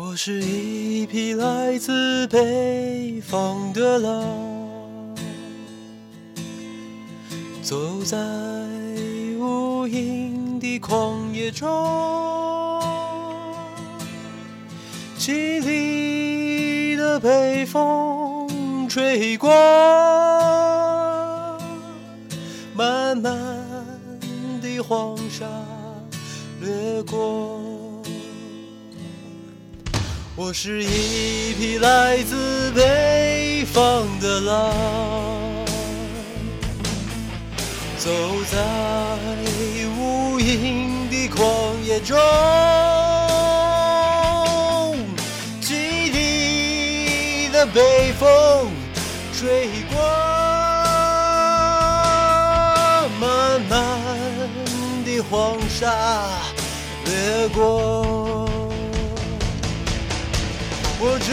我是一匹来自北方的狼，走在无垠的旷野中，凄厉的北风吹过，漫漫的黄沙掠过。我是一匹来自北方的狼，走在无垠的旷野中，凄厉的北风吹过，漫漫的黄沙掠过。我只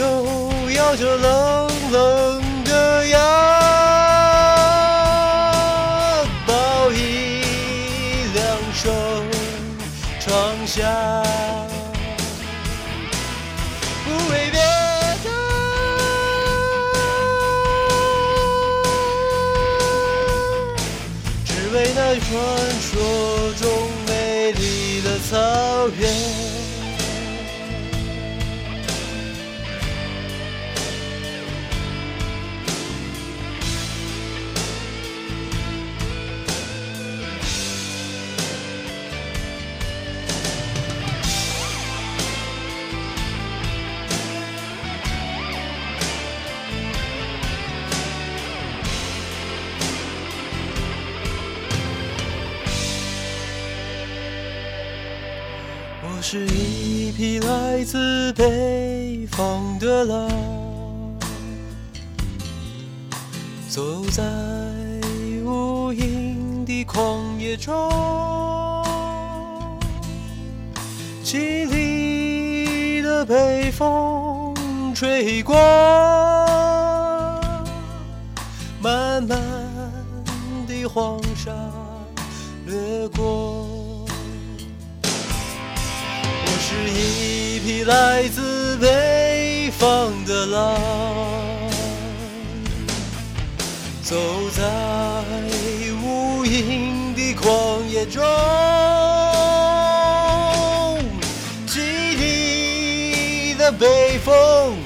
有咬着冷冷的牙，抱一两声长夏，不为别的，只为那传说中美丽的草原。来自北方的狼，走在无垠的旷野中，凄厉的北风吹过，漫漫的黄沙掠过。来自北方的狼，走在无垠的旷野中，凄厉的北风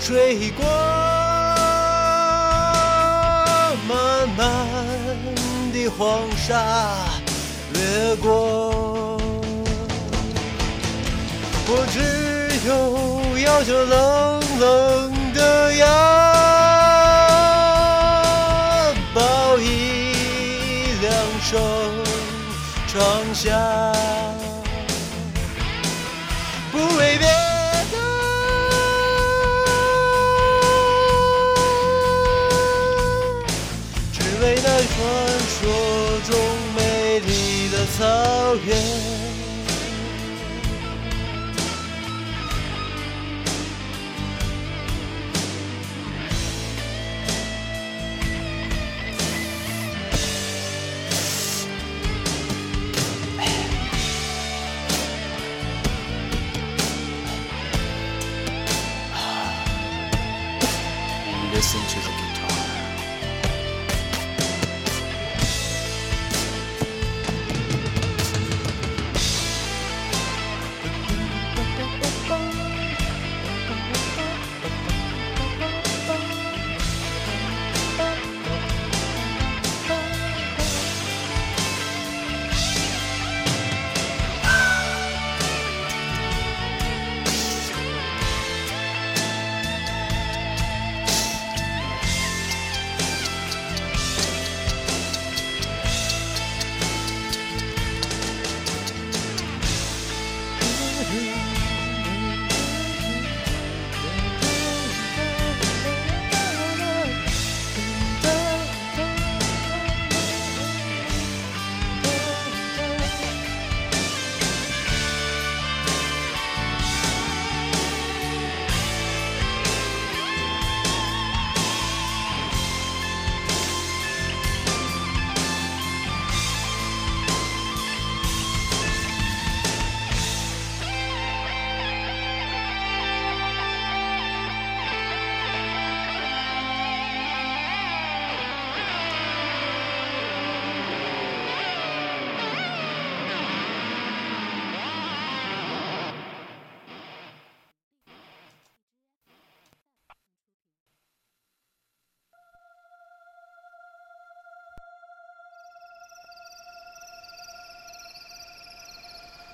吹过，漫漫的黄沙掠过。我只有咬着冷冷的牙，抱一两声长夏，不为别的，只为那传说中美丽的草原。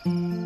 北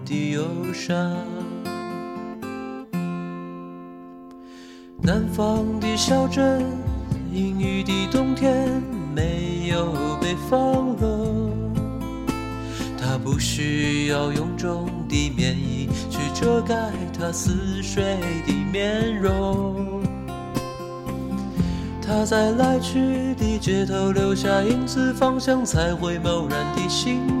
的忧伤。南方的小镇，阴雨的冬天，没有北方冷。他不需要臃肿的棉衣去遮盖他似水的面容。他在来去的街头留下影子，方向才会茫然的心。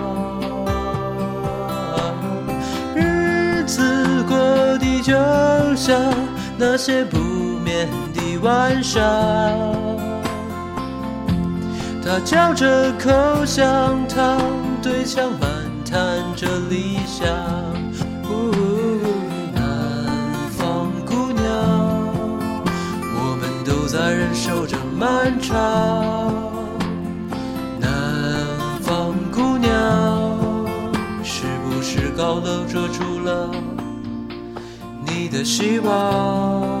过得就像那些不眠的晚上，他嚼着口香糖，对墙漫谈着理想。南方姑娘，我们都在忍受着漫长。南方姑娘，是不是高楼遮住了？的希望。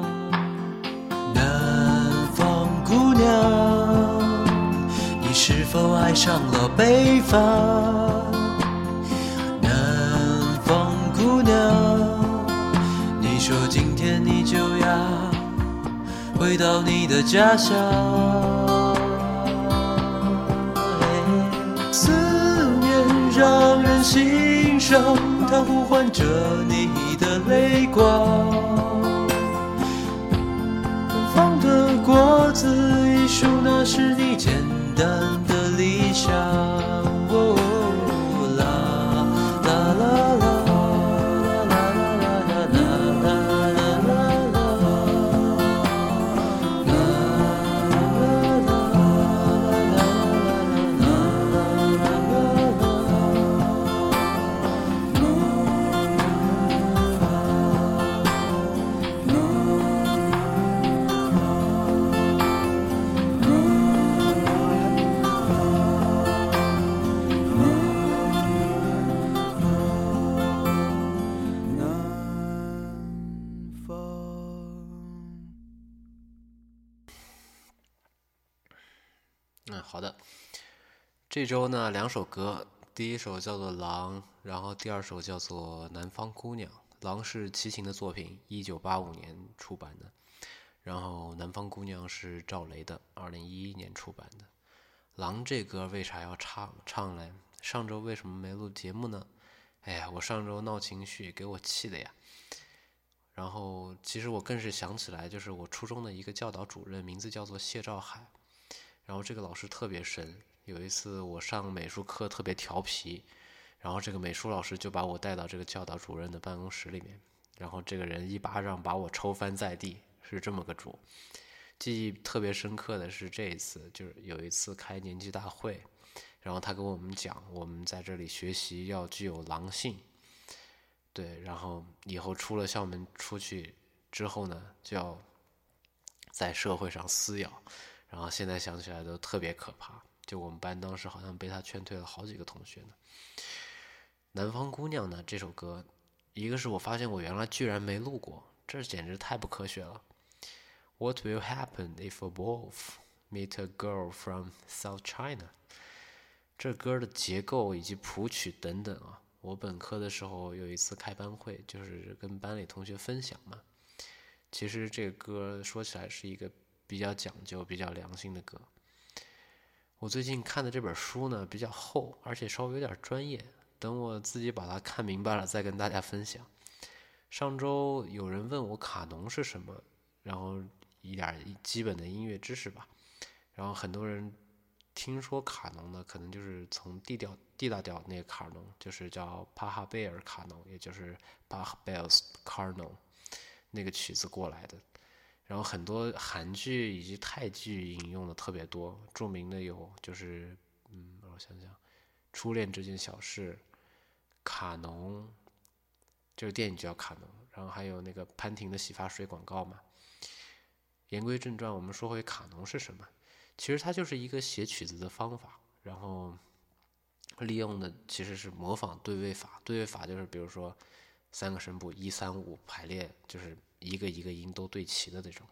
南方姑娘，你是否爱上了北方？南方姑娘。你说今天你就要回到你的家乡，思念让人心伤，它呼唤着你的泪光。果子一树，那是你简单的理想。好的。这周呢，两首歌，第一首叫做《狼》，然后第二首叫做《南方姑娘》。《狼》是齐秦的作品，一九八五年出版的；然后《南方姑娘》是赵雷的，二零一一年出版的。《狼》这歌为啥要唱唱嘞？上周为什么没录节目呢？哎呀，我上周闹情绪，给我气的呀。然后，其实我更是想起来，就是我初中的一个教导主任，名字叫做谢兆海。然后这个老师特别神，有一次我上美术课特别调皮，然后这个美术老师就把我带到这个教导主任的办公室里面，然后这个人一巴掌把我抽翻在地，是这么个主。记忆特别深刻的是这一次，就是有一次开年级大会，然后他跟我们讲，我们在这里学习要具有狼性。对，然后以后出了校门出去之后呢，就要在社会上撕咬，然后现在想起来都特别可怕。就我们班当时好像被他劝退了好几个同学呢。南方姑娘呢这首歌，一个是我发现我原来居然没录过，这简直太不科学了。What will happen if a wolf meet a girl from South China？这歌的结构以及谱曲等等啊。我本科的时候有一次开班会，就是跟班里同学分享嘛。其实这歌说起来是一个比较讲究、比较良心的歌。我最近看的这本书呢比较厚，而且稍微有点专业。等我自己把它看明白了再跟大家分享。上周有人问我卡农是什么，然后一点基本的音乐知识吧。然后很多人。听说卡农呢，可能就是从 D 调 D 大调那个卡农，就是叫帕哈贝尔卡农，也就是 Bach Bells Carnon 那个曲子过来的。然后很多韩剧以及泰剧引用的特别多，著名的有就是嗯，我想想，《初恋这件小事》，卡农，就是电影叫卡农。然后还有那个潘婷的洗发水广告嘛。言归正传，我们说回卡农是什么？其实它就是一个写曲子的方法，然后利用的其实是模仿对位法。对位法就是比如说三个声部一三五排列，就是一个一个音都对齐的那种。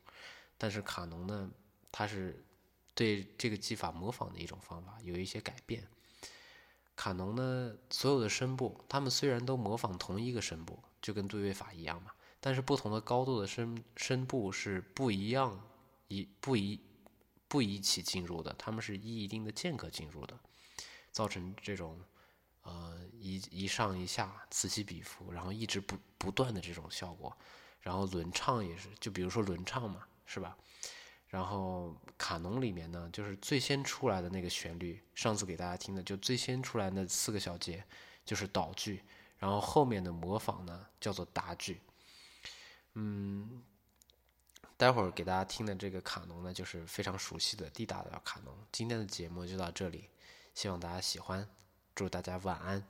但是卡农呢，它是对这个技法模仿的一种方法，有一些改变。卡农呢，所有的声部，它们虽然都模仿同一个声部，就跟对位法一样嘛，但是不同的高度的声声部是不一样，一不一。不一起进入的，他们是依一定的间隔进入的，造成这种呃一一上一下此起彼伏，然后一直不不断的这种效果。然后轮唱也是，就比如说轮唱嘛，是吧？然后卡农里面呢，就是最先出来的那个旋律，上次给大家听的，就最先出来那四个小节就是导句，然后后面的模仿呢叫做答句，嗯。待会儿给大家听的这个卡农呢，就是非常熟悉的 D 大调卡农。今天的节目就到这里，希望大家喜欢，祝大家晚安。